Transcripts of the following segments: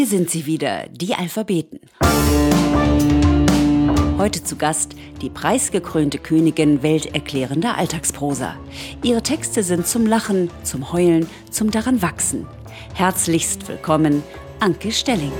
Hier sind sie wieder, die Alphabeten. Heute zu Gast die preisgekrönte Königin welterklärender Alltagsprosa. Ihre Texte sind zum Lachen, zum Heulen, zum daran wachsen. Herzlichst willkommen, Anke Stelling.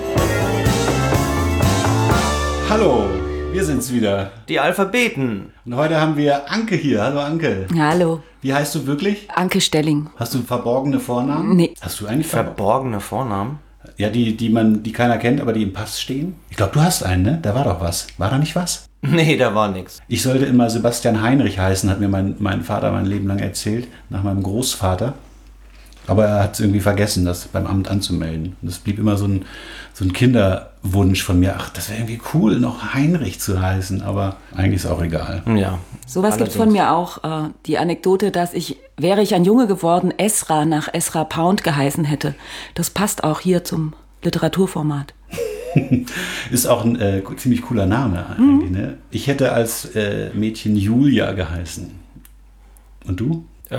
Hallo, wir sind's wieder. Die Alphabeten. Und heute haben wir Anke hier. Hallo Anke. Hallo, Wie heißt du wirklich? Anke Stelling. Hast du verborgene Vornamen? Nee. Hast du eigentlich verborgen? Verborgene Vornamen. Ja, die, die man, die keiner kennt, aber die im Pass stehen. Ich glaube, du hast einen, ne? Da war doch was. War da nicht was? Nee, da war nix. Ich sollte immer Sebastian Heinrich heißen, hat mir mein, mein Vater mein Leben lang erzählt, nach meinem Großvater. Aber er hat es irgendwie vergessen, das beim Amt anzumelden. Und es blieb immer so ein, so ein Kinderwunsch von mir. Ach, das wäre irgendwie cool, noch Heinrich zu heißen. Aber eigentlich ist auch egal. Ja. Sowas gibt's von mir auch. Äh, die Anekdote, dass ich, wäre ich ein Junge geworden, Esra nach Esra Pound geheißen hätte. Das passt auch hier zum Literaturformat. Ist auch ein äh, ziemlich cooler Name eigentlich. Ne? Ich hätte als äh, Mädchen Julia geheißen. Und du? Äh,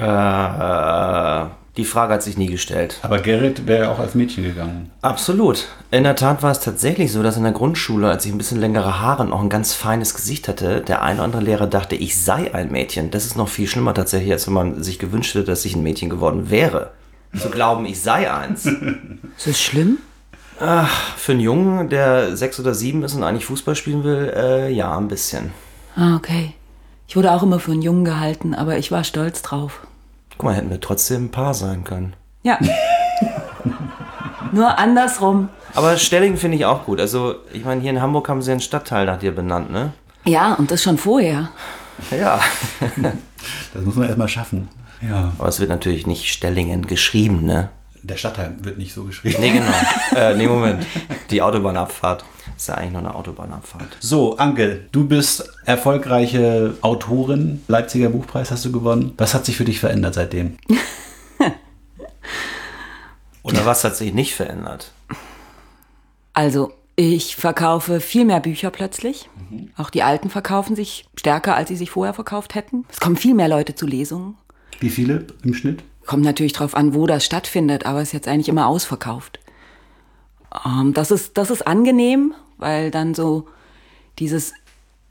die Frage hat sich nie gestellt. Aber Gerrit wäre auch als Mädchen gegangen. Absolut. In der Tat war es tatsächlich so, dass in der Grundschule, als ich ein bisschen längere Haare und auch ein ganz feines Gesicht hatte, der eine oder andere Lehrer dachte, ich sei ein Mädchen. Das ist noch viel schlimmer tatsächlich, als wenn man sich gewünscht hätte, dass ich ein Mädchen geworden wäre. Zu glauben, ich sei eins. Ist das schlimm? Für einen Jungen, der sechs oder sieben ist und eigentlich Fußball spielen will, äh, ja, ein bisschen. Ah, okay. Ich wurde auch immer für einen Jungen gehalten, aber ich war stolz drauf. Guck mal, hätten wir trotzdem ein Paar sein können. Ja. Nur andersrum. Aber Stelling finde ich auch gut. Also, ich meine, hier in Hamburg haben sie einen Stadtteil nach dir benannt, ne? Ja, und das schon vorher. Ja. Das muss man erstmal schaffen. Ja. Aber es wird natürlich nicht Stellingen geschrieben, ne? Der Stadtteil wird nicht so geschrieben. Nee, genau. äh, nee, Moment. Die Autobahnabfahrt. Ist ja eigentlich nur eine Autobahnabfahrt. So, Anke, du bist erfolgreiche Autorin. Leipziger Buchpreis hast du gewonnen. Was hat sich für dich verändert seitdem? Oder was hat sich nicht verändert? Also, ich verkaufe viel mehr Bücher plötzlich. Auch die alten verkaufen sich stärker, als sie sich vorher verkauft hätten. Es kommen viel mehr Leute zu Lesungen. Wie viele im Schnitt? Kommt natürlich drauf an, wo das stattfindet, aber ist jetzt eigentlich immer ausverkauft. Ähm, das, ist, das ist angenehm, weil dann so dieses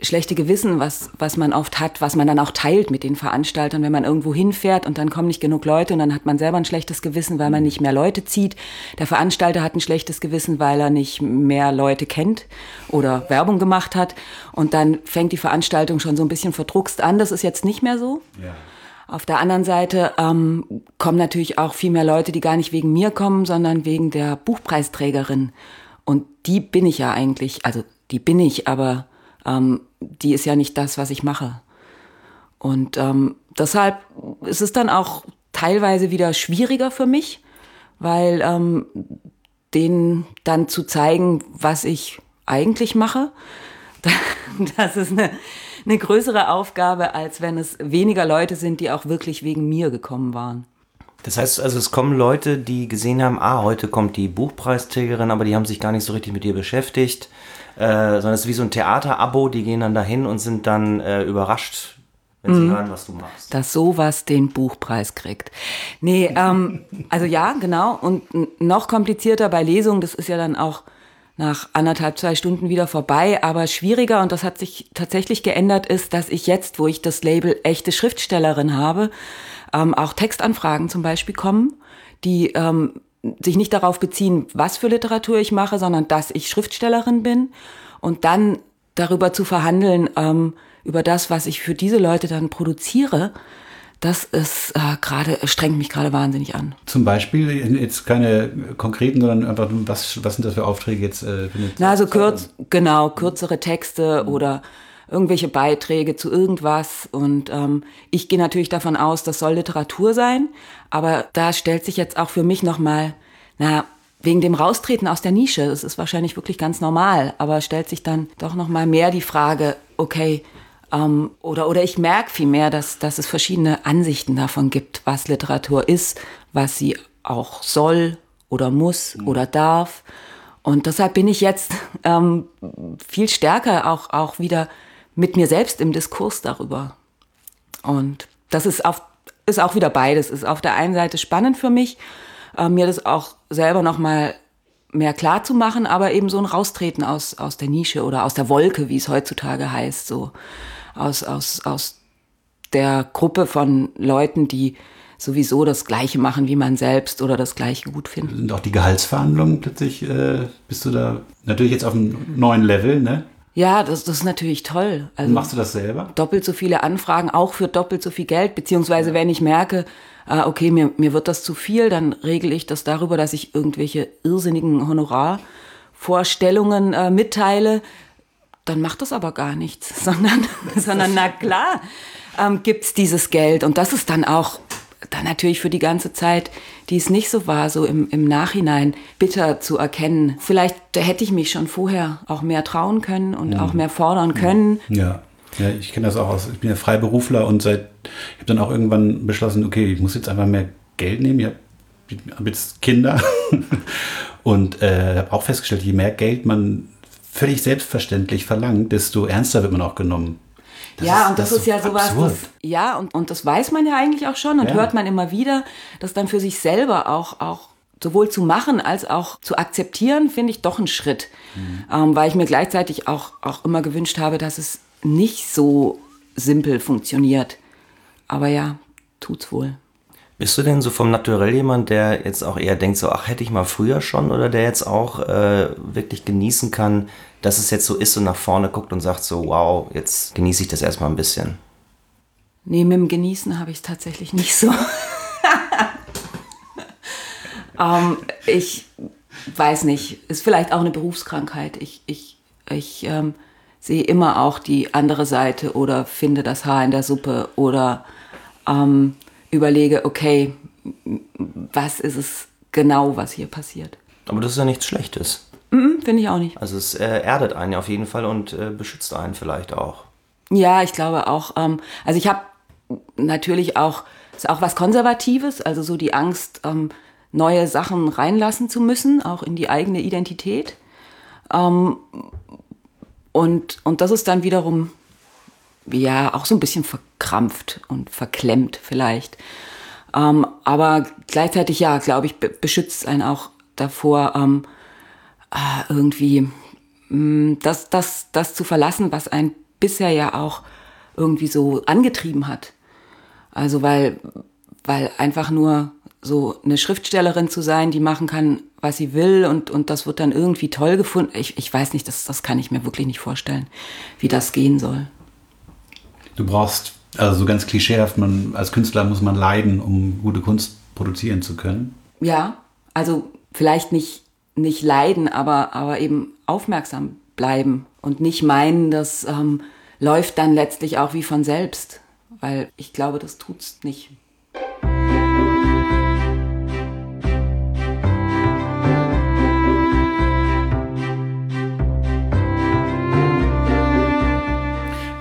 schlechte Gewissen, was, was man oft hat, was man dann auch teilt mit den Veranstaltern, wenn man irgendwo hinfährt und dann kommen nicht genug Leute und dann hat man selber ein schlechtes Gewissen, weil man nicht mehr Leute zieht. Der Veranstalter hat ein schlechtes Gewissen, weil er nicht mehr Leute kennt oder Werbung gemacht hat. Und dann fängt die Veranstaltung schon so ein bisschen verdruckst an. Das ist jetzt nicht mehr so. Ja. Auf der anderen Seite ähm, kommen natürlich auch viel mehr Leute, die gar nicht wegen mir kommen, sondern wegen der Buchpreisträgerin. Und die bin ich ja eigentlich, also die bin ich, aber ähm, die ist ja nicht das, was ich mache. Und ähm, deshalb ist es dann auch teilweise wieder schwieriger für mich, weil ähm, denen dann zu zeigen, was ich eigentlich mache, das ist eine, eine größere Aufgabe, als wenn es weniger Leute sind, die auch wirklich wegen mir gekommen waren. Das heißt also, es kommen Leute, die gesehen haben, ah, heute kommt die Buchpreisträgerin, aber die haben sich gar nicht so richtig mit ihr beschäftigt, äh, sondern es ist wie so ein Theaterabo, die gehen dann dahin und sind dann äh, überrascht, wenn sie hören, was du machst. dass sowas den Buchpreis kriegt. Nee, ähm, also ja, genau. Und noch komplizierter bei Lesungen, das ist ja dann auch nach anderthalb, zwei Stunden wieder vorbei, aber schwieriger, und das hat sich tatsächlich geändert, ist, dass ich jetzt, wo ich das Label echte Schriftstellerin habe, ähm, auch Textanfragen zum Beispiel kommen, die ähm, sich nicht darauf beziehen, was für Literatur ich mache, sondern dass ich Schriftstellerin bin und dann darüber zu verhandeln, ähm, über das, was ich für diese Leute dann produziere, das ist äh, gerade, strengt mich gerade wahnsinnig an. Zum Beispiel, jetzt keine konkreten, sondern einfach, was, was sind das für Aufträge jetzt? Äh, Na, also kürz, genau, kürzere Texte oder irgendwelche Beiträge zu irgendwas. Und ähm, ich gehe natürlich davon aus, das soll Literatur sein. Aber da stellt sich jetzt auch für mich nochmal, na, wegen dem Raustreten aus der Nische, das ist wahrscheinlich wirklich ganz normal, aber stellt sich dann doch nochmal mehr die Frage, okay, ähm, oder, oder ich merke vielmehr, dass, dass es verschiedene Ansichten davon gibt, was Literatur ist, was sie auch soll oder muss oder darf. Und deshalb bin ich jetzt ähm, viel stärker auch, auch wieder mit mir selbst im Diskurs darüber. Und das ist, auf, ist auch wieder beides. Ist auf der einen Seite spannend für mich, äh, mir das auch selber nochmal mehr klar zu machen, aber eben so ein Raustreten aus, aus der Nische oder aus der Wolke, wie es heutzutage heißt, so aus, aus, aus der Gruppe von Leuten, die sowieso das Gleiche machen wie man selbst oder das Gleiche gut finden. Sind auch die Gehaltsverhandlungen plötzlich, äh, bist du da natürlich jetzt auf einem neuen Level, ne? Ja, das, das ist natürlich toll. Also Machst du das selber? Doppelt so viele Anfragen, auch für doppelt so viel Geld, beziehungsweise wenn ich merke, äh, okay, mir, mir wird das zu viel, dann regle ich das darüber, dass ich irgendwelche irrsinnigen Honorarvorstellungen äh, mitteile. Dann macht das aber gar nichts, sondern, sondern na klar ähm, gibt's dieses Geld. Und das ist dann auch dann natürlich für die ganze Zeit, die es nicht so war, so im, im Nachhinein bitter zu erkennen. Vielleicht hätte ich mich schon vorher auch mehr trauen können und mhm. auch mehr fordern können. Ja. Ja, ich kenne das auch aus. Ich bin ja Freiberufler und seit, ich habe dann auch irgendwann beschlossen, okay, ich muss jetzt einfach mehr Geld nehmen. Ich habe hab jetzt Kinder und äh, habe auch festgestellt, je mehr Geld man völlig selbstverständlich verlangt, desto ernster wird man auch genommen. Das ja, ist, und das, das ist, ja sowas, das, ja, und, und das weiß man ja eigentlich auch schon und ja. hört man immer wieder, dass dann für sich selber auch, auch sowohl zu machen als auch zu akzeptieren, finde ich doch ein Schritt. Mhm. Ähm, weil ich mir gleichzeitig auch, auch immer gewünscht habe, dass es nicht so simpel funktioniert. Aber ja, tut's wohl. Bist du denn so vom Naturell jemand, der jetzt auch eher denkt, so, ach, hätte ich mal früher schon, oder der jetzt auch äh, wirklich genießen kann, dass es jetzt so ist und nach vorne guckt und sagt so, wow, jetzt genieße ich das erstmal ein bisschen? Nee, mit dem Genießen habe ich es tatsächlich nicht so. ähm, ich weiß nicht, ist vielleicht auch eine Berufskrankheit. Ich, ich, ich ähm, sehe immer auch die andere Seite oder finde das Haar in der Suppe oder ähm, überlege, okay, was ist es genau, was hier passiert. Aber das ist ja nichts Schlechtes. Mm, Finde ich auch nicht. Also es äh, erdet einen auf jeden Fall und äh, beschützt einen vielleicht auch. Ja, ich glaube auch. Ähm, also ich habe natürlich auch, ist auch was Konservatives, also so die Angst, ähm, neue Sachen reinlassen zu müssen, auch in die eigene Identität. Ähm, und, und das ist dann wiederum ja auch so ein bisschen verkrampft und verklemmt vielleicht. Ähm, aber gleichzeitig, ja, glaube ich, beschützt einen auch davor, ähm, äh, irgendwie mh, mm, das, das, das zu verlassen, was einen bisher ja auch irgendwie so angetrieben hat. Also weil, weil einfach nur so eine Schriftstellerin zu sein, die machen kann, was sie will und, und das wird dann irgendwie toll gefunden. Ich, ich weiß nicht, das, das kann ich mir wirklich nicht vorstellen, wie das gehen soll. Du brauchst, also so ganz klischeehaft, man, als Künstler muss man leiden, um gute Kunst produzieren zu können. Ja, also vielleicht nicht, nicht leiden, aber, aber eben aufmerksam bleiben und nicht meinen, das ähm, läuft dann letztlich auch wie von selbst, weil ich glaube, das tut's nicht.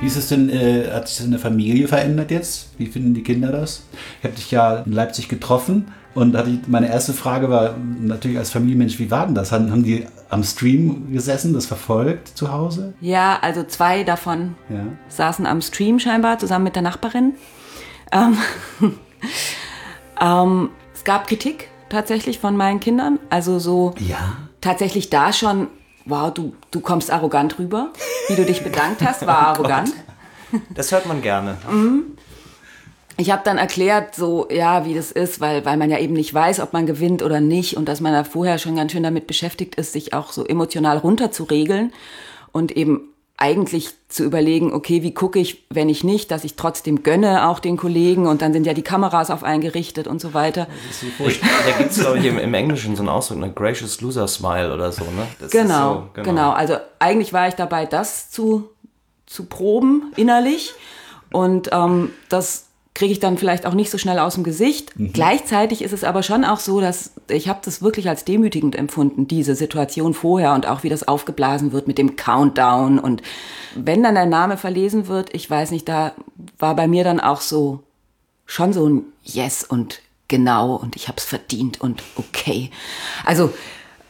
Ist es denn, äh, hat sich das in der Familie verändert jetzt? Wie finden die Kinder das? Ich habe dich ja in Leipzig getroffen und hatte meine erste Frage war natürlich als Familienmensch, wie war denn das? Haben, haben die am Stream gesessen, das verfolgt zu Hause? Ja, also zwei davon ja. saßen am Stream scheinbar zusammen mit der Nachbarin. Ähm, ähm, es gab Kritik tatsächlich von meinen Kindern. Also so ja. tatsächlich da schon wow, du, du kommst arrogant rüber. Wie du dich bedankt hast, war oh arrogant. Das hört man gerne. Mhm. Ich habe dann erklärt, so ja, wie das ist, weil, weil man ja eben nicht weiß, ob man gewinnt oder nicht und dass man da vorher schon ganz schön damit beschäftigt ist, sich auch so emotional runterzuregeln und eben eigentlich zu überlegen, okay, wie gucke ich, wenn ich nicht, dass ich trotzdem gönne auch den Kollegen und dann sind ja die Kameras auf einen gerichtet und so weiter. Ich, da gibt es, glaube ich, im, im, Englischen so einen Ausdruck, eine Gracious Loser Smile oder so, ne? Genau, so, genau, genau. Also eigentlich war ich dabei, das zu, zu proben innerlich und ähm, das kriege ich dann vielleicht auch nicht so schnell aus dem Gesicht. Mhm. Gleichzeitig ist es aber schon auch so, dass ich habe das wirklich als demütigend empfunden, diese Situation vorher und auch wie das aufgeblasen wird mit dem Countdown und wenn dann der Name verlesen wird, ich weiß nicht, da war bei mir dann auch so schon so ein Yes und genau und ich habe es verdient und okay. Also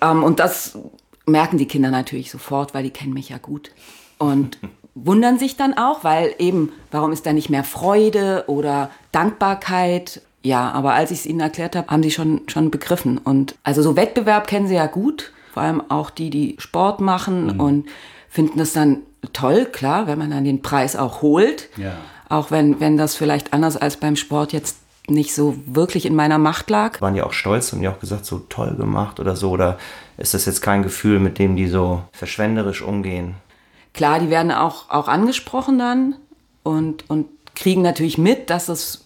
ähm, und das merken die Kinder natürlich sofort, weil die kennen mich ja gut. Und wundern sich dann auch, weil eben, warum ist da nicht mehr Freude oder Dankbarkeit? Ja, aber als ich es ihnen erklärt habe, haben sie schon, schon begriffen. Und also so Wettbewerb kennen sie ja gut. vor allem auch die, die Sport machen mhm. und finden das dann toll, klar, wenn man dann den Preis auch holt. Ja. Auch wenn, wenn das vielleicht anders als beim Sport jetzt nicht so wirklich in meiner Macht lag. Waren die auch stolz und die auch gesagt, so toll gemacht oder so? Oder ist das jetzt kein Gefühl, mit dem die so verschwenderisch umgehen? Klar, die werden auch, auch angesprochen dann und, und kriegen natürlich mit, dass es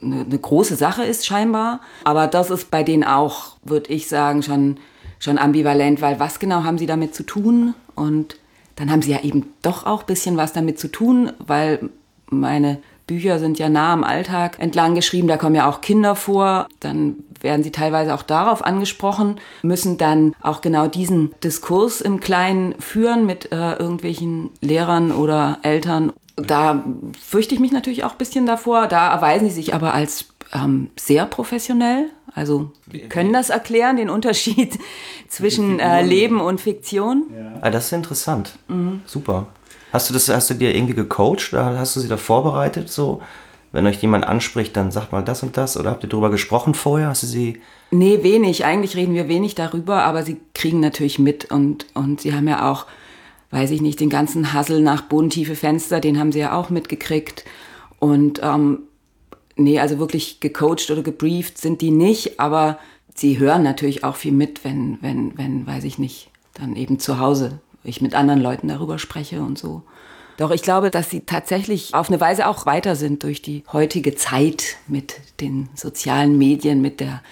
eine, eine große Sache ist scheinbar. Aber das ist bei denen auch, würde ich sagen, schon, schon ambivalent, weil was genau haben sie damit zu tun? Und dann haben sie ja eben doch auch ein bisschen was damit zu tun, weil meine Bücher sind ja nah am Alltag entlang geschrieben, da kommen ja auch Kinder vor, dann werden sie teilweise auch darauf angesprochen, müssen dann auch genau diesen Diskurs im Kleinen führen mit äh, irgendwelchen Lehrern oder Eltern. Da fürchte ich mich natürlich auch ein bisschen davor, da erweisen sie sich aber als ähm, sehr professionell. Also können das erklären, den Unterschied zwischen äh, Leben und Fiktion. Ja. Ah, das ist interessant. Mhm. Super. Hast du das, hast du dir irgendwie gecoacht oder hast du sie da vorbereitet? So, wenn euch jemand anspricht, dann sagt mal das und das oder habt ihr darüber gesprochen vorher? Hast du sie? Nee, wenig. Eigentlich reden wir wenig darüber, aber sie kriegen natürlich mit und, und sie haben ja auch, weiß ich nicht, den ganzen Hassel nach bodentiefe Fenster, den haben sie ja auch mitgekriegt. Und ähm, nee, also wirklich gecoacht oder gebrieft sind die nicht, aber sie hören natürlich auch viel mit, wenn, wenn, wenn, weiß ich nicht, dann eben zu Hause ich mit anderen Leuten darüber spreche und so. Doch ich glaube, dass sie tatsächlich auf eine Weise auch weiter sind durch die heutige Zeit mit den sozialen Medien, mit der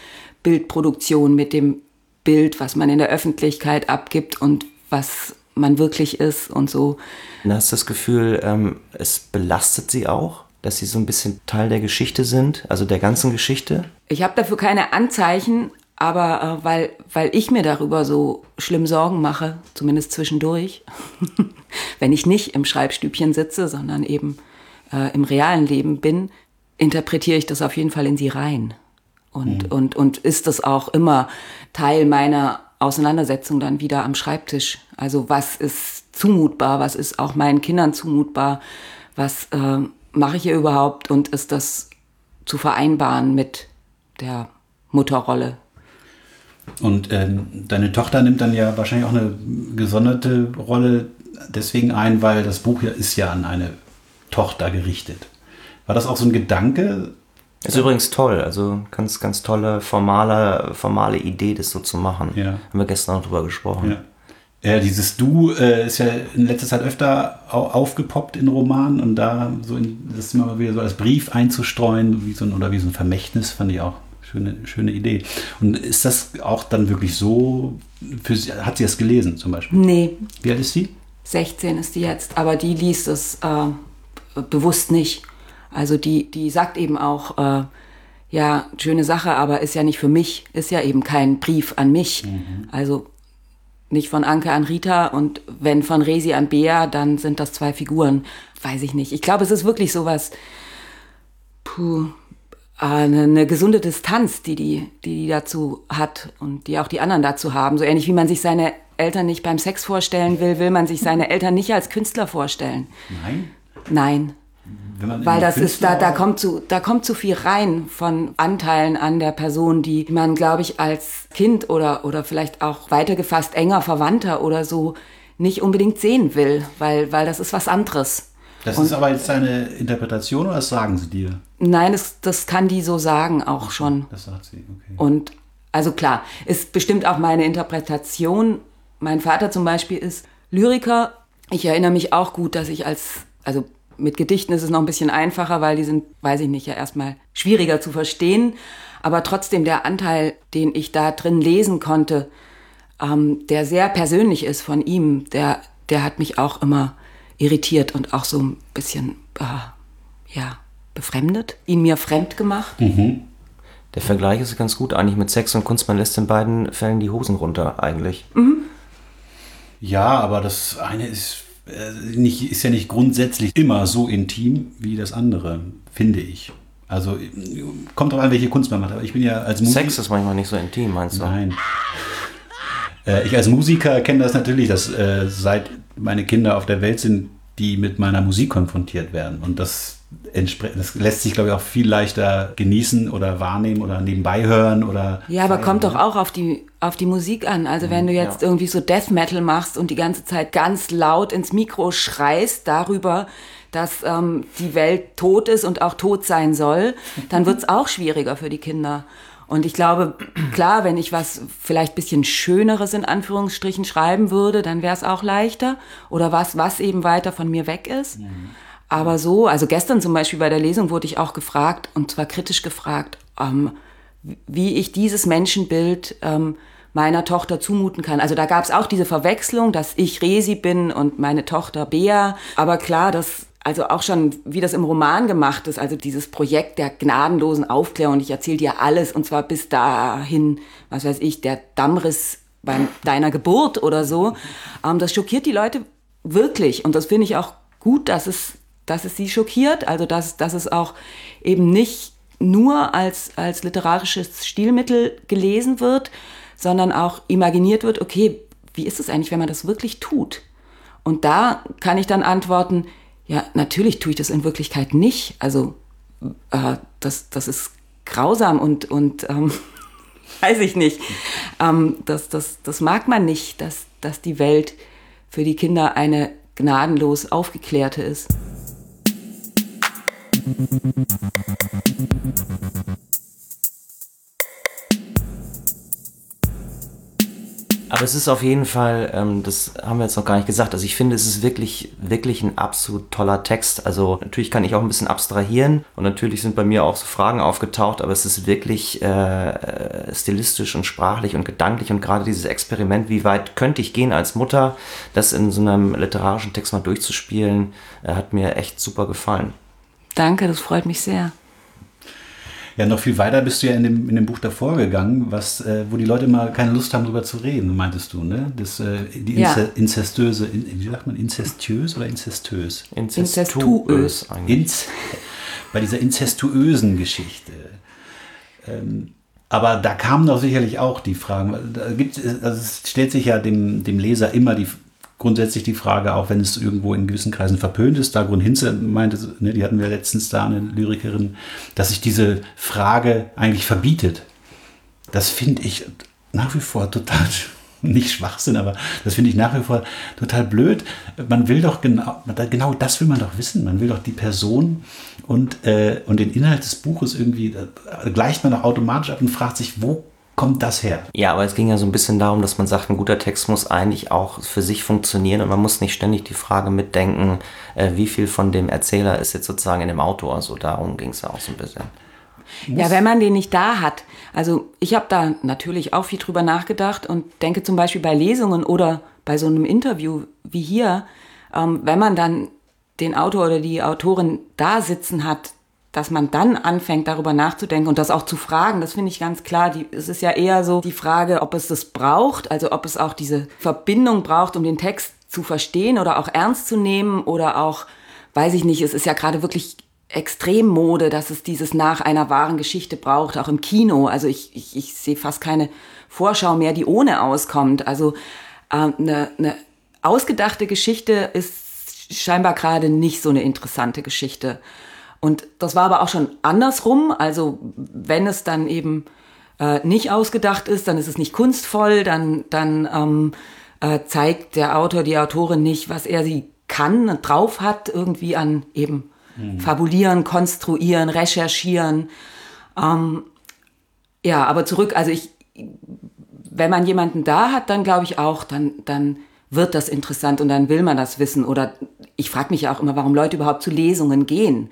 Bildproduktion, mit dem Bild, was man in der Öffentlichkeit abgibt und was man wirklich ist und so. Und hast du das Gefühl, ähm, es belastet sie auch, dass sie so ein bisschen Teil der Geschichte sind, also der ganzen Geschichte? Ich habe dafür keine Anzeichen, aber äh, weil, weil ich mir darüber so schlimm Sorgen mache, zumindest zwischendurch, wenn ich nicht im Schreibstübchen sitze, sondern eben äh, im realen Leben bin, interpretiere ich das auf jeden Fall in sie rein. Und, mhm. und, und ist das auch immer Teil meiner Auseinandersetzung dann wieder am Schreibtisch. Also was ist zumutbar, was ist auch meinen Kindern zumutbar, was äh, mache ich hier überhaupt und ist das zu vereinbaren mit der Mutterrolle, und ähm, deine Tochter nimmt dann ja wahrscheinlich auch eine gesonderte Rolle deswegen ein, weil das Buch ja ist ja an eine Tochter gerichtet. War das auch so ein Gedanke? Ist übrigens toll, also ganz, ganz tolle formale, formale Idee, das so zu machen. Ja. Haben wir gestern auch drüber gesprochen. Ja. Ja, dieses Du äh, ist ja in letzter Zeit öfter aufgepoppt in Romanen und da so in, das immer wieder so als Brief einzustreuen, wie so ein, oder wie so ein Vermächtnis, fand ich auch Schöne, schöne Idee. Und ist das auch dann wirklich so, für sie, hat sie das gelesen zum Beispiel? Nee. Wie alt ist sie? 16 ist die jetzt, aber die liest es äh, bewusst nicht. Also die, die sagt eben auch, äh, ja, schöne Sache, aber ist ja nicht für mich, ist ja eben kein Brief an mich. Mhm. Also nicht von Anke an Rita und wenn von Resi an Bea, dann sind das zwei Figuren. Weiß ich nicht. Ich glaube, es ist wirklich sowas, puh, eine, gesunde Distanz, die die, die die dazu hat und die auch die anderen dazu haben. So ähnlich wie man sich seine Eltern nicht beim Sex vorstellen will, will man sich seine Eltern nicht als Künstler vorstellen. Nein? Nein. Weil das ist, da, da kommt zu, da kommt zu viel rein von Anteilen an der Person, die man, glaube ich, als Kind oder, oder vielleicht auch weitergefasst enger Verwandter oder so nicht unbedingt sehen will, weil, weil das ist was anderes. Das und, ist aber jetzt deine Interpretation oder das sagen sie dir? Nein, das, das kann die so sagen auch schon. Das sagt sie, okay. Und also klar, ist bestimmt auch meine Interpretation. Mein Vater zum Beispiel ist Lyriker. Ich erinnere mich auch gut, dass ich als, also mit Gedichten ist es noch ein bisschen einfacher, weil die sind, weiß ich nicht, ja erstmal schwieriger zu verstehen. Aber trotzdem der Anteil, den ich da drin lesen konnte, ähm, der sehr persönlich ist von ihm, der, der hat mich auch immer irritiert und auch so ein bisschen, äh, ja, befremdet, ihn mir fremd gemacht. Mhm. Der Vergleich ist ganz gut eigentlich mit Sex und Kunst. Man lässt in beiden Fällen die Hosen runter eigentlich. Mhm. Ja, aber das eine ist, äh, nicht, ist ja nicht grundsätzlich immer so intim wie das andere, finde ich. Also kommt drauf an, welche Kunst man macht. Aber ich bin ja als Musiker. Sex ist manchmal nicht so intim, meinst du? Nein. Äh, ich als Musiker kenne das natürlich, dass äh, seit meine Kinder auf der Welt sind, die mit meiner Musik konfrontiert werden. Und das das lässt sich, glaube ich, auch viel leichter genießen oder wahrnehmen oder nebenbei hören oder. Ja, aber kommt doch auch auf die, auf die Musik an. Also wenn du jetzt ja. irgendwie so Death Metal machst und die ganze Zeit ganz laut ins Mikro schreist darüber, dass ähm, die Welt tot ist und auch tot sein soll, dann wird es auch schwieriger für die Kinder. Und ich glaube, klar, wenn ich was vielleicht bisschen Schöneres in Anführungsstrichen schreiben würde, dann wäre es auch leichter. Oder was, was eben weiter von mir weg ist. Mhm. Aber so, also gestern zum Beispiel bei der Lesung wurde ich auch gefragt, und zwar kritisch gefragt, ähm, wie ich dieses Menschenbild ähm, meiner Tochter zumuten kann. Also da gab es auch diese Verwechslung, dass ich Resi bin und meine Tochter Bea. Aber klar, das also auch schon, wie das im Roman gemacht ist, also dieses Projekt der gnadenlosen Aufklärung. Ich erzähle dir alles und zwar bis dahin, was weiß ich, der Dammriss bei deiner Geburt oder so. Ähm, das schockiert die Leute wirklich und das finde ich auch gut, dass es dass es sie schockiert, also dass, dass es auch eben nicht nur als, als literarisches Stilmittel gelesen wird, sondern auch imaginiert wird, okay, wie ist es eigentlich, wenn man das wirklich tut? Und da kann ich dann antworten, ja, natürlich tue ich das in Wirklichkeit nicht. Also äh, das, das ist grausam und, und ähm, weiß ich nicht. Ähm, das, das, das mag man nicht, dass, dass die Welt für die Kinder eine gnadenlos aufgeklärte ist. Aber es ist auf jeden Fall, ähm, das haben wir jetzt noch gar nicht gesagt, also ich finde, es ist wirklich, wirklich ein absolut toller Text. Also natürlich kann ich auch ein bisschen abstrahieren und natürlich sind bei mir auch so Fragen aufgetaucht, aber es ist wirklich äh, stilistisch und sprachlich und gedanklich und gerade dieses Experiment, wie weit könnte ich gehen als Mutter, das in so einem literarischen Text mal durchzuspielen, äh, hat mir echt super gefallen. Danke, das freut mich sehr. Ja, noch viel weiter bist du ja in dem, in dem Buch davor gegangen, was, äh, wo die Leute immer keine Lust haben, darüber zu reden, meintest du, ne? Das, äh, die ja. inzestöse, in, wie sagt man, inzestiös oder inzestös? Inzestuös. Inz, bei dieser inzestuösen Geschichte. Ähm, aber da kamen doch sicherlich auch die Fragen. Da gibt, also es stellt sich ja dem, dem Leser immer die, grundsätzlich die Frage, auch wenn es irgendwo in gewissen Kreisen verpönt ist, Dagrun Hinze meinte, ne, die hatten wir letztens da, eine Lyrikerin, dass sich diese Frage eigentlich verbietet. Das finde ich nach wie vor total nicht Schwachsinn, aber das finde ich nach wie vor total blöd. Man will doch genau, genau das will man doch wissen. Man will doch die Person und, äh, und den Inhalt des Buches irgendwie, gleicht man doch automatisch ab und fragt sich, wo kommt das her? Ja, aber es ging ja so ein bisschen darum, dass man sagt, ein guter Text muss eigentlich auch für sich funktionieren und man muss nicht ständig die Frage mitdenken, äh, wie viel von dem Erzähler ist jetzt sozusagen in dem Autor. Also darum ging es ja auch so ein bisschen. Ja, wenn man den nicht da hat. Also ich habe da natürlich auch viel drüber nachgedacht und denke zum Beispiel bei Lesungen oder bei so einem Interview wie hier, ähm, wenn man dann den Autor oder die Autorin da sitzen hat, dass man dann anfängt, darüber nachzudenken und das auch zu fragen, das finde ich ganz klar. Die, es ist ja eher so die Frage, ob es das braucht, also ob es auch diese Verbindung braucht, um den Text zu verstehen oder auch ernst zu nehmen oder auch, weiß ich nicht, es ist ja gerade wirklich Extremmode, dass es dieses nach einer wahren Geschichte braucht, auch im Kino. Also ich, ich, ich sehe fast keine Vorschau mehr, die ohne auskommt. Also äh, eine, eine ausgedachte Geschichte ist scheinbar gerade nicht so eine interessante Geschichte. Und das war aber auch schon andersrum. Also wenn es dann eben äh, nicht ausgedacht ist, dann ist es nicht kunstvoll, dann, dann ähm, äh, zeigt der Autor, die Autorin nicht, was er sie kann und drauf hat, irgendwie an eben mhm. fabulieren, konstruieren, recherchieren. Ähm, ja, aber zurück, also ich, wenn man jemanden da hat, dann glaube ich auch, dann, dann wird das interessant und dann will man das wissen. Oder ich frage mich ja auch immer, warum Leute überhaupt zu Lesungen gehen.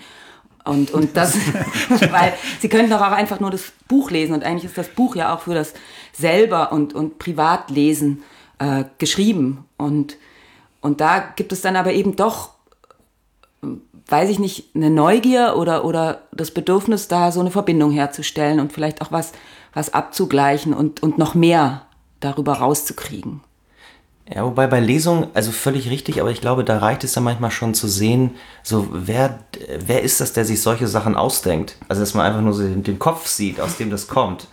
Und, und das, weil sie könnten doch auch einfach nur das Buch lesen und eigentlich ist das Buch ja auch für das selber und, und Privatlesen äh, geschrieben. Und, und da gibt es dann aber eben doch, weiß ich nicht, eine Neugier oder, oder das Bedürfnis, da so eine Verbindung herzustellen und vielleicht auch was, was abzugleichen und, und noch mehr darüber rauszukriegen. Ja, wobei bei Lesungen, also völlig richtig, aber ich glaube, da reicht es ja manchmal schon zu sehen, so wer, wer ist das, der sich solche Sachen ausdenkt? Also dass man einfach nur so den, den Kopf sieht, aus dem das kommt.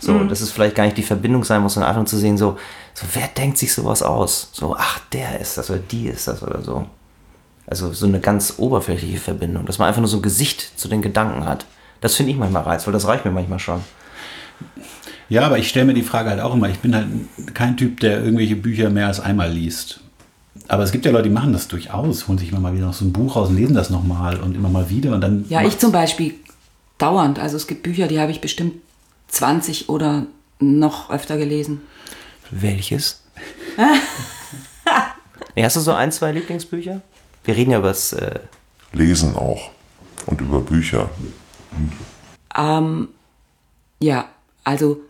So, mhm. dass es vielleicht gar nicht die Verbindung sein muss, sondern einfach nur zu sehen, so, so wer denkt sich sowas aus? So, ach, der ist das oder die ist das oder so. Also so eine ganz oberflächliche Verbindung, dass man einfach nur so ein Gesicht zu den Gedanken hat. Das finde ich manchmal reizvoll, das reicht mir manchmal schon. Ja, aber ich stelle mir die Frage halt auch immer, ich bin halt kein Typ, der irgendwelche Bücher mehr als einmal liest. Aber es gibt ja Leute, die machen das durchaus, holen sich immer mal wieder noch so ein Buch raus und lesen das nochmal und immer mal wieder und dann. Ja, ich zum Beispiel dauernd. Also es gibt Bücher, die habe ich bestimmt 20 oder noch öfter gelesen. Welches? nee, hast du so ein, zwei Lieblingsbücher? Wir reden ja über das. Äh Lesen auch. Und über Bücher. Ähm, ja, also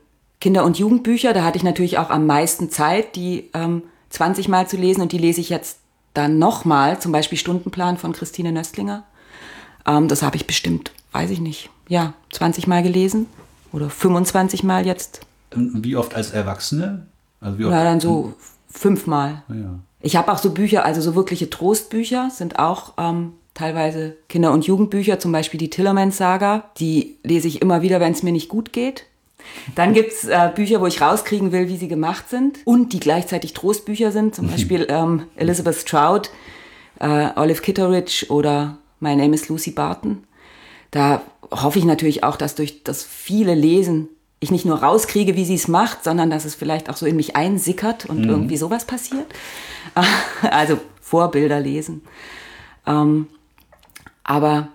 Kinder- und Jugendbücher, da hatte ich natürlich auch am meisten Zeit, die ähm, 20 Mal zu lesen und die lese ich jetzt dann nochmal, zum Beispiel Stundenplan von Christine Nöstlinger. Ähm, das habe ich bestimmt, weiß ich nicht, ja, 20 Mal gelesen oder 25 Mal jetzt. Wie oft als Erwachsene? Also wie oft? Ja, dann so fünfmal. Ja. Ich habe auch so Bücher, also so wirkliche Trostbücher sind auch ähm, teilweise Kinder- und Jugendbücher, zum Beispiel die Tillermans-Saga. Die lese ich immer wieder, wenn es mir nicht gut geht. Dann gibt's äh, Bücher, wo ich rauskriegen will, wie sie gemacht sind und die gleichzeitig Trostbücher sind, zum Beispiel ähm, Elizabeth Stroud, äh, Olive Kitteridge oder My Name is Lucy Barton. Da hoffe ich natürlich auch, dass durch das viele Lesen ich nicht nur rauskriege, wie sie es macht, sondern dass es vielleicht auch so in mich einsickert und irgendwie sowas passiert. Also Vorbilder lesen. Ähm, aber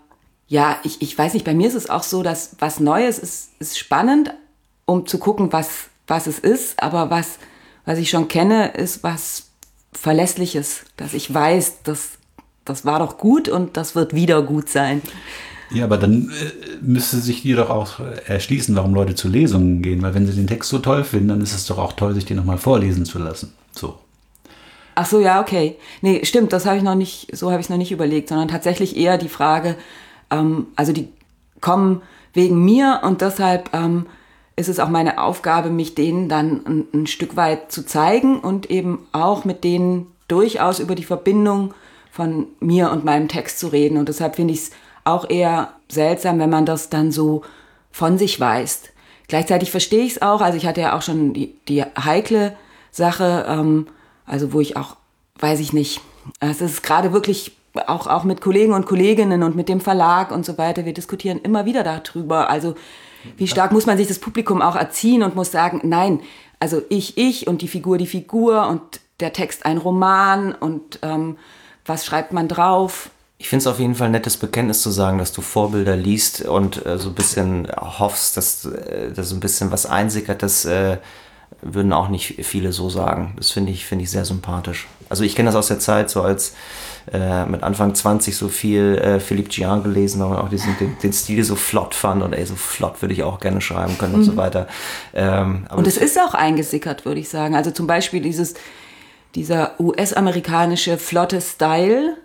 ja, ich, ich weiß nicht, bei mir ist es auch so, dass was Neues ist, ist spannend, um zu gucken, was, was es ist, aber was, was ich schon kenne, ist was Verlässliches, dass ich weiß, dass das war doch gut und das wird wieder gut sein. Ja, aber dann äh, müsste sich dir doch auch erschließen, warum Leute zu Lesungen gehen, weil wenn sie den Text so toll finden, dann ist es doch auch toll, sich den nochmal vorlesen zu lassen. So. Ach so, ja, okay. Nee, stimmt, das habe ich noch nicht, so habe ich es noch nicht überlegt, sondern tatsächlich eher die Frage, ähm, also die kommen wegen mir und deshalb ähm, ist es auch meine Aufgabe, mich denen dann ein, ein Stück weit zu zeigen und eben auch mit denen durchaus über die Verbindung von mir und meinem Text zu reden. Und deshalb finde ich es auch eher seltsam, wenn man das dann so von sich weist. Gleichzeitig verstehe ich es auch, also ich hatte ja auch schon die, die heikle Sache, ähm, also wo ich auch, weiß ich nicht, es ist gerade wirklich auch, auch mit Kollegen und Kolleginnen und mit dem Verlag und so weiter, wir diskutieren immer wieder darüber. Also wie stark muss man sich das Publikum auch erziehen und muss sagen, nein, also ich, ich und die Figur, die Figur und der Text ein Roman und ähm, was schreibt man drauf? Ich finde es auf jeden Fall ein nettes Bekenntnis zu sagen, dass du Vorbilder liest und äh, so ein bisschen hoffst, dass, äh, dass ein bisschen was einsickert. Das äh, würden auch nicht viele so sagen. Das finde ich, finde ich sehr sympathisch. Also ich kenne das aus der Zeit, so als äh, mit Anfang 20 so viel äh, Philippe Gian gelesen, weil man auch diesen, den, den Stil so flott fand und ey, so flott würde ich auch gerne schreiben können und so weiter. Ähm, Und es ist auch eingesickert, würde ich sagen. Also zum Beispiel dieses, dieser US-amerikanische flotte Style.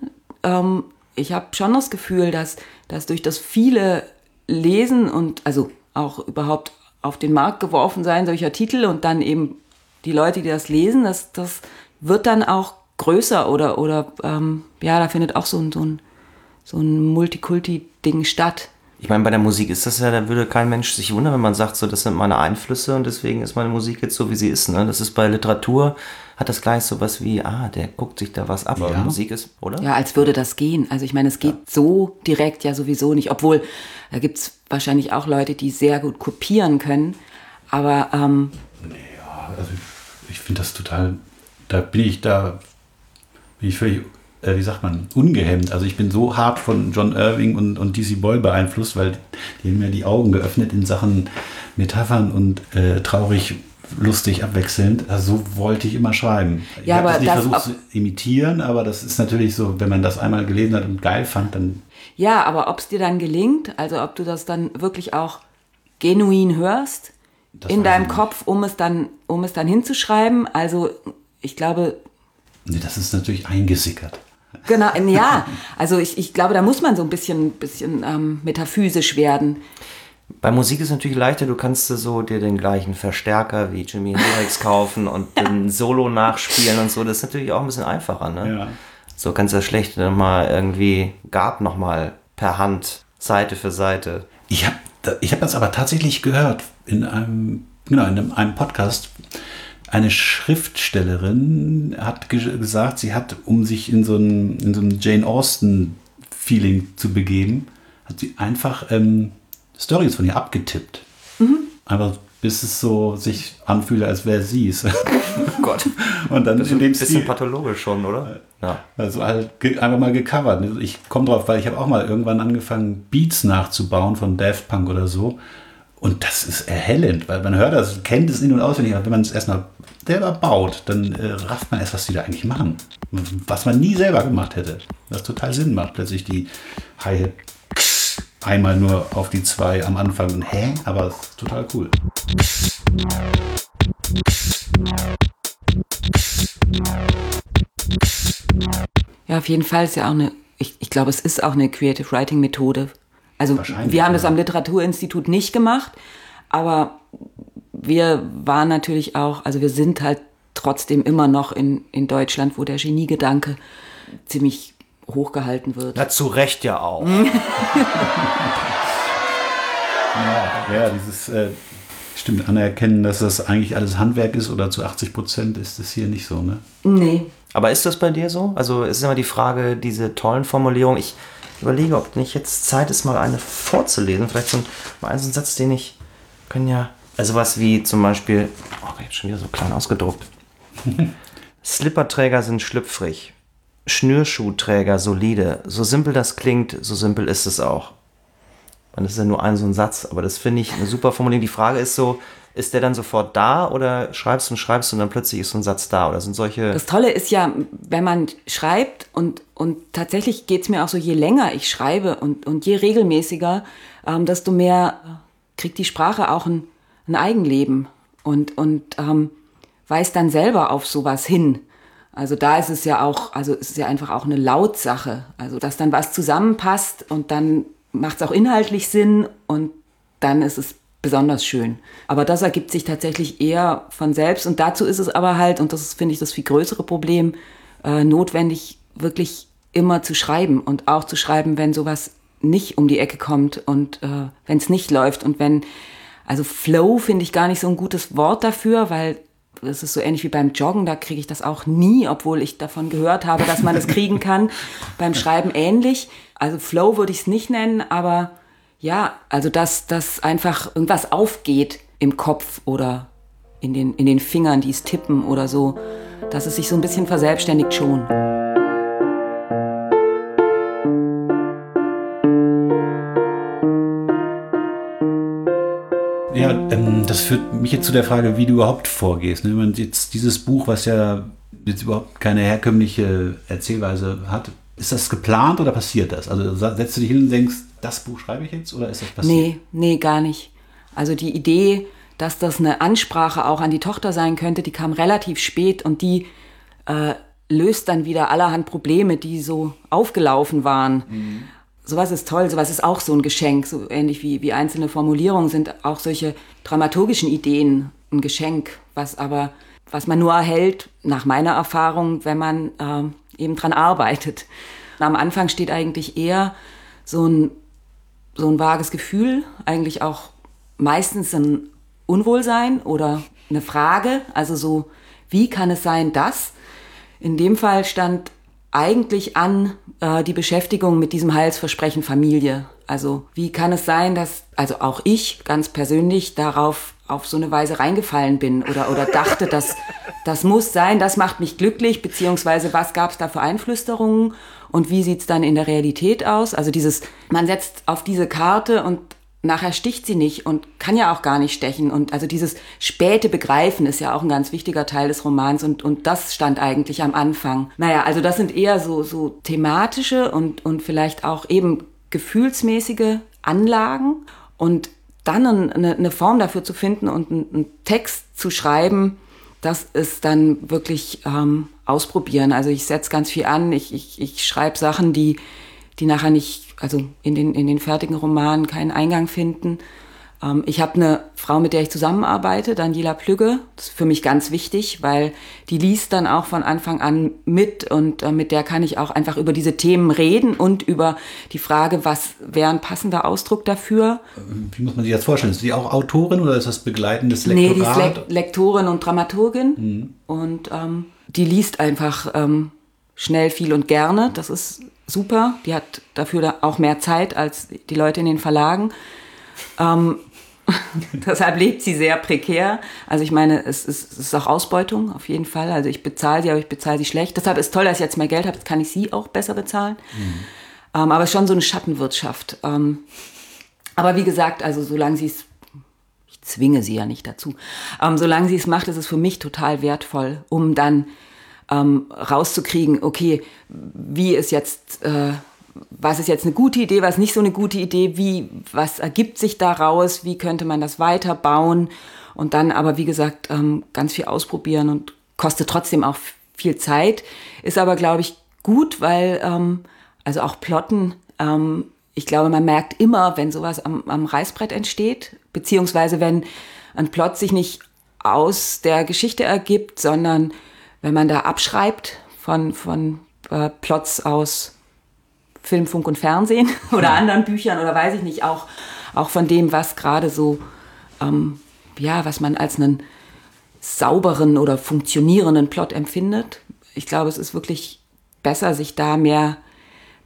Ähm, ich habe schon das Gefühl, dass, dass durch das viele Lesen und also auch überhaupt auf den Markt geworfen sein solcher Titel und dann eben die Leute, die das lesen, das, das wird dann auch größer oder, oder ähm, ja, da findet auch so ein, so ein, so ein Multikulti-Ding statt. Ich meine, bei der Musik ist das ja, da würde kein Mensch sich wundern, wenn man sagt, so, das sind meine Einflüsse und deswegen ist meine Musik jetzt so, wie sie ist. Ne? Das ist bei Literatur, hat das gleich so was wie, ah, der guckt sich da was ab. Aber Ja. Musik ist, oder? Ja, als würde das gehen. Also ich meine, es geht so direkt ja sowieso nicht, obwohl da gibt's wahrscheinlich auch Leute, die sehr gut kopieren können. Aber ähm, Also ich, ich finde das total, da bin ich da, bin ich völlig, äh, wie sagt man, ungehemmt. Also ich bin so hart von John Irving und, und DC Boyle beeinflusst, weil die haben mir die Augen geöffnet in Sachen Metaphern und äh, traurig, lustig, abwechselnd. Also so wollte ich immer schreiben. ich Ja, habe das nicht das versucht zu imitieren, aber das ist natürlich so, wenn man das einmal gelesen hat und geil fand, dann ja, aber ob es dir dann gelingt, also ob du das dann wirklich auch genuin hörst Das in deinem. Kopf, um es dann, um es dann hinzuschreiben. Also ich glaube, das ist natürlich eingesickert. genau, ja, also ich, ich glaube, da muss man so ein bisschen, bisschen ähm, metaphysisch werden. Bei Musik ist es natürlich leichter, du kannst so dir den gleichen Verstärker wie Jimi Hendrix kaufen und den Solo nachspielen und so. Das ist natürlich auch ein bisschen einfacher, ne? Ja. So kannst du das schlecht nochmal irgendwie Gab nochmal per Hand, Seite für Seite. Ich habe ich hab das aber tatsächlich gehört in einem, genau, in einem, einem Podcast. Eine Schriftstellerin hat ge gesagt, sie hat, um sich in so ein, in so ein Jane Austen-Feeling zu begeben, hat sie einfach ähm, Stories von ihr abgetippt. Mhm. Einfach bis es so sich anfühle, als wäre sie es. Oh Gott. Und dann Das ist in ein bisschen Stil, pathologisch schon, oder? Ja. also halt einfach mal gecovert. Ich komme drauf, weil ich habe auch mal irgendwann angefangen, Beats nachzubauen von Daft Punk oder so. Und das ist erhellend, weil man hört das, kennt es in- und auswendig, aber wenn man es erstmal selber baut, dann äh, rafft man erst, was die da eigentlich machen. Was man nie selber gemacht hätte. Was total Sinn macht, plötzlich die Hi-Hat einmal nur auf die zwei am Anfang. Und, hä? Aber es ist total cool. Ja, auf jeden Fall ist ja auch eine, ich, ich glaube, es ist auch eine Creative Writing Methode. Also Wahrscheinlich, wir haben das ja. am Literaturinstitut nicht gemacht, aber wir waren natürlich auch, also wir sind halt trotzdem immer noch in, in Deutschland, wo der Geniegedanke ziemlich hochgehalten wird. Na, zu Recht ja auch. Ja, dieses, äh, stimmt, anerkennen, dass das eigentlich alles Handwerk ist oder zu 80 Prozent ist das hier nicht so, ne? Nee, Aber ist das bei dir so? Also es ist immer die Frage, diese tollen Formulierungen. Ich überlege, ob nicht jetzt Zeit ist, mal eine vorzulesen. Vielleicht so ein, mal einen Satz, den ich können ja. Also was wie zum Beispiel. Oh, habe schon wieder so klein ausgedruckt. Slipperträger sind schlüpfrig. Schnürschuhträger solide. So simpel das klingt, so simpel ist es auch. Und das ist ja nur ein so ein Satz, aber das finde ich eine super Formulierung. Die Frage ist so, ist der dann sofort da oder schreibst und schreibst und dann plötzlich ist so ein Satz da? Oder sind solche. Das Tolle ist ja, wenn man schreibt und, und tatsächlich geht's mir auch so, je länger ich schreibe und, und je regelmäßiger, ähm, desto mehr kriegt die Sprache auch ein, ein Eigenleben und, und ähm, weist dann selber auf sowas hin. Also da ist es ja auch, also es ist ja einfach auch eine Lautsache. Also dass dann was zusammenpasst und dann macht es auch inhaltlich Sinn und dann ist es besonders schön. Aber das ergibt sich tatsächlich eher von selbst und dazu ist es aber halt, und das ist, finde ich, das viel größere Problem, äh, notwendig, wirklich immer zu schreiben und auch zu schreiben, wenn sowas nicht um die Ecke kommt und äh, wenn es nicht läuft und wenn, also Flow finde ich gar nicht so ein gutes Wort dafür, weil das ist so ähnlich wie beim Joggen, da kriege ich das auch nie, obwohl ich davon gehört habe, dass man das kriegen kann. beim Schreiben ähnlich. Also Flow würde ich es nicht nennen, aber ja, also dass, dass einfach irgendwas aufgeht im Kopf oder in den, in den Fingern, die es tippen oder so, dass es sich so ein bisschen verselbstständigt schon. Ja, ähm, das führt mich jetzt zu der Frage, wie du überhaupt vorgehst. Ne? Wenn man jetzt dieses Buch, was ja jetzt überhaupt keine herkömmliche Erzählweise hat, ist das geplant oder passiert das? Also setzt du dich hin und denkst, das Buch schreibe ich jetzt oder ist das passiert? Nee, nee, gar nicht. Also die Idee, dass das eine Ansprache auch an die Tochter sein könnte, die kam relativ spät und die äh, löst dann wieder allerhand Probleme, die so aufgelaufen waren. Sowas ist toll, sowas ist auch so ein Geschenk, so ähnlich wie, wie einzelne Formulierungen sind auch solche dramaturgischen Ideen ein Geschenk, was aber, was man nur erhält, nach meiner Erfahrung, wenn man äh, eben dran arbeitet. Am Anfang steht eigentlich eher so ein so ein vages Gefühl, eigentlich auch meistens ein Unwohlsein oder eine Frage, also so, wie kann es sein, dass? In dem Fall stand eigentlich an äh, die Beschäftigung mit diesem Heilsversprechen Familie. Also wie kann es sein, dass also auch ich ganz persönlich darauf auf so eine Weise reingefallen bin oder, oder dachte, dass das muss sein, das macht mich glücklich, beziehungsweise was gab es da für Einflüsterungen und wie sieht's dann in der Realität aus? Also dieses, man setzt auf diese Karte und nachher sticht sie nicht und kann ja auch gar nicht stechen. Und also dieses späte Begreifen ist ja auch ein ganz wichtiger Teil des Romans und, und das stand eigentlich am Anfang. Naja, also das sind eher so, so thematische und, und vielleicht auch eben gefühlsmäßige Anlagen und dann eine, eine Form dafür zu finden und einen, Text zu schreiben, das ist dann wirklich ähm, ausprobieren. Also ich setze ganz viel an, ich, ich, ich schreibe Sachen, die, die nachher nicht, also in den, in den fertigen Romanen keinen Eingang finden. Ähm, ich habe eine Frau, mit der ich zusammenarbeite, Daniela Plügge. Das ist für mich ganz wichtig, weil die liest dann auch von Anfang an mit und äh, mit der kann ich auch einfach über diese Themen reden und über die Frage, was wäre ein passender Ausdruck dafür. Wie muss man sich das vorstellen? Ist die auch Autorin oder ist das begleitendes Lektorat? Nee, die ist Le Lektorin und Dramaturgin mhm. und ähm, die liest einfach ähm, schnell, viel und gerne. Das ist super. Die hat dafür auch mehr Zeit als die Leute in den Verlagen. Ähm, Deshalb lebt sie sehr prekär. Also ich meine, es ist, es ist, auch Ausbeutung auf jeden Fall. Also ich bezahle sie, aber ich bezahle sie schlecht. Deshalb ist toll, dass ich jetzt mehr Geld habe, jetzt kann ich sie auch besser bezahlen. Mhm. Ähm, aber schon so eine Schattenwirtschaft. Ähm, aber wie gesagt, also solange sie es, ich zwinge sie ja nicht dazu, ähm, solange sie es macht, ist es für mich total wertvoll, um dann ähm, rauszukriegen, okay, wie ist jetzt... Äh, was ist jetzt eine gute Idee, was nicht so eine gute Idee, wie, was ergibt sich daraus, wie könnte man das weiterbauen und dann aber, wie gesagt, ähm, ganz viel ausprobieren und kostet trotzdem auch viel Zeit, ist aber, glaube ich, gut, weil, ähm, also auch Plotten, ähm, ich glaube, man merkt immer, wenn sowas am, am Reißbrett entsteht, beziehungsweise wenn ein Plot sich nicht aus der Geschichte ergibt, sondern wenn man da abschreibt von, von äh, Plots aus Film, Funk und Fernsehen oder ja. anderen Büchern oder weiß ich nicht, auch, auch von dem, was gerade so, ähm, ja, was man als einen sauberen oder funktionierenden Plot empfindet. Ich glaube, es ist wirklich besser, sich da mehr,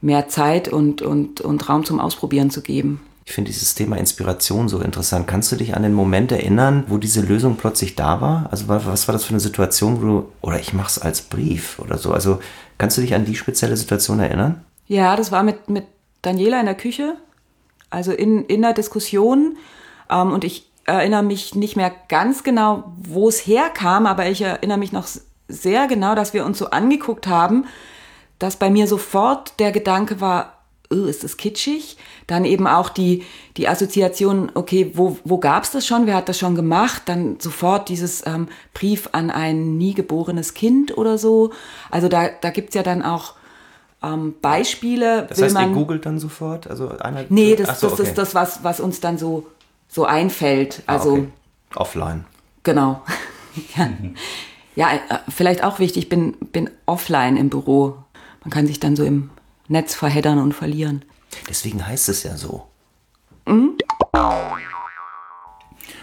mehr Zeit und, und, und Raum zum Ausprobieren zu geben. Ich finde dieses Thema Inspiration so interessant. Kannst du dich an den Moment erinnern, wo diese Lösung plötzlich da war? Also was war das für eine Situation, wo du, oder ich mache es als Brief oder so. Also kannst du dich an die spezielle Situation erinnern? Ja, das war mit, mit Daniela in der Küche, also in, in der Diskussion. Ähm, und ich erinnere mich nicht mehr ganz genau, wo es herkam, aber ich erinnere mich noch sehr genau, dass wir uns so angeguckt haben, dass bei mir sofort der Gedanke war, oh, ist das kitschig? Dann eben auch die, die Assoziation, okay, wo, wo gab es das schon? Wer hat das schon gemacht? Dann sofort dieses ähm, Brief an ein nie geborenes Kind oder so. Also da, da gibt es ja dann auch ähm, Beispiele. Das heißt, man, ihr googelt dann sofort? Also einer, nee, das, so, das okay. ist das, was, was uns dann so, so einfällt. Ah, also, ah, okay. Offline. Genau. ja. ja, äh, vielleicht auch wichtig, ich bin, bin offline im Büro. Man kann sich dann so im Netz verheddern und verlieren. Deswegen heißt es ja so. Mhm.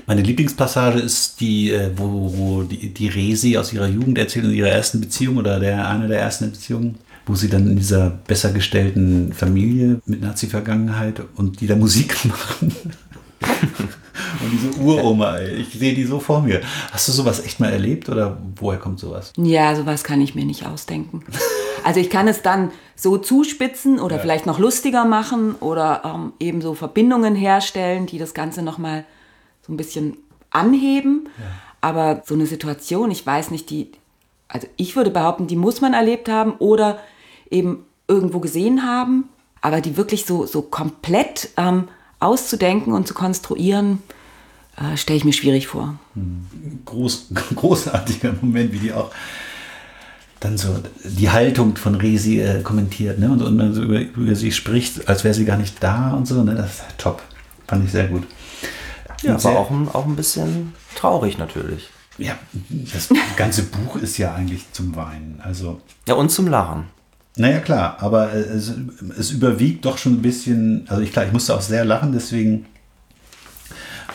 Meine Lieblingspassage ist die, äh, wo, wo die, die Resi aus ihrer Jugend erzählt, in ihrer ersten Beziehung oder der eine der ersten Beziehungen wo sie dann in dieser besser gestellten Familie mit Nazi-Vergangenheit und die da Musik machen. und diese Uroma, ich sehe die so vor mir. Hast du sowas echt mal erlebt oder woher kommt sowas? Ja, sowas kann ich mir nicht ausdenken. Also ich kann es dann so zuspitzen oder ja. vielleicht noch lustiger machen oder ähm, eben so Verbindungen herstellen, die das Ganze nochmal so ein bisschen anheben. Ja. Aber so eine Situation, ich weiß nicht, die, also ich würde behaupten, die muss man erlebt haben oder eben irgendwo gesehen haben, aber die wirklich so, so komplett ähm, auszudenken und zu konstruieren, äh, stelle ich mir schwierig vor. Groß, großartiger Moment, wie die auch dann so die Haltung von Resi äh, kommentiert ne? und, und man so über, über sie spricht, als wäre sie gar nicht da und so. Ne? Das ist top. Fand ich sehr gut. Ja, aber auch ein, auch ein bisschen traurig natürlich. Ja, das ganze Buch ist ja eigentlich zum Weinen. Also, ja, und zum Lachen. Naja, klar, aber es, es überwiegt doch schon ein bisschen. Also, ich, klar, ich musste auch sehr lachen, deswegen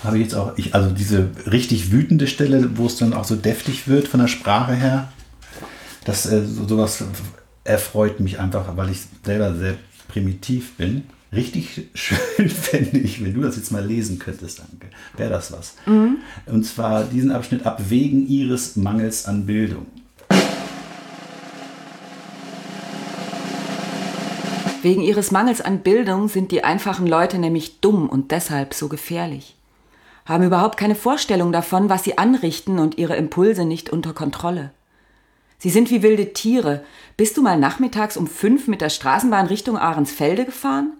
habe ich jetzt auch, ich, also diese richtig wütende Stelle, wo es dann auch so deftig wird von der Sprache her, das äh, so, sowas erfreut mich einfach, weil ich selber sehr primitiv bin. Richtig schön fände ich, wenn du das jetzt mal lesen könntest, danke. Wäre das was. Mhm. Und zwar diesen Abschnitt ab wegen ihres Mangels an Bildung. Wegen ihres Mangels an Bildung sind die einfachen Leute nämlich dumm und deshalb so gefährlich. Haben überhaupt keine Vorstellung davon, was sie anrichten und ihre Impulse nicht unter Kontrolle. Sie sind wie wilde Tiere. Bist du mal nachmittags um fünf mit der Straßenbahn Richtung Ahrensfelde gefahren?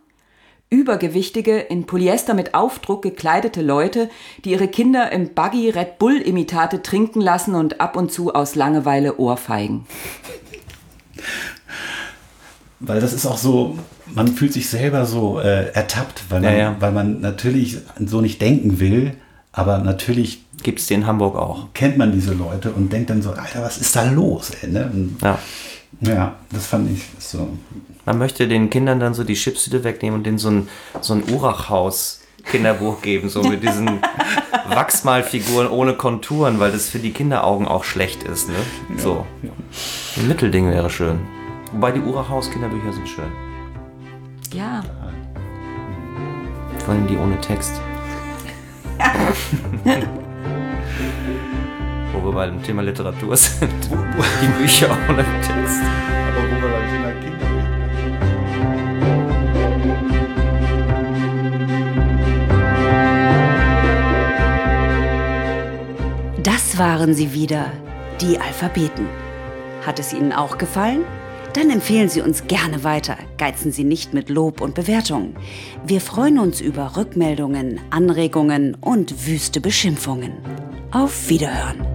Übergewichtige, in Polyester mit Aufdruck gekleidete Leute, die ihre Kinder im Buggy Red Bull Imitate trinken lassen und ab und zu aus Langeweile Ohrfeigen. Weil das ist auch so, man fühlt sich selber so äh, ertappt, weil man, Ja, ja. weil man natürlich so nicht denken will, aber natürlich Gibt es die in Hamburg auch. kennt man diese Leute und denkt dann so, Alter, was ist da los? Ey, ne? und, Ja. ja, das fand ich so. Man möchte den Kindern dann so die Chipstüte wegnehmen und denen so ein, so ein Urachhaus Kinderbuch geben, so mit diesen Wachsmalfiguren ohne Konturen, weil das für die Kinderaugen auch schlecht ist. Ne? So. Ein Mittelding wäre schön. Wobei die Urachhaus Kinderbücher sind schön. Ja. Vor allem die ohne Text. Wo wir beim Thema Literatur sind. Die Bücher ohne Text. Aber wo wir beim Thema Kinder Das waren sie wieder, die Alphabeten. Hat es Ihnen auch gefallen? Dann empfehlen Sie uns gerne weiter. Geizen Sie nicht mit Lob und Bewertungen. Wir freuen uns über Rückmeldungen, Anregungen und wüste Beschimpfungen. Auf Wiederhören.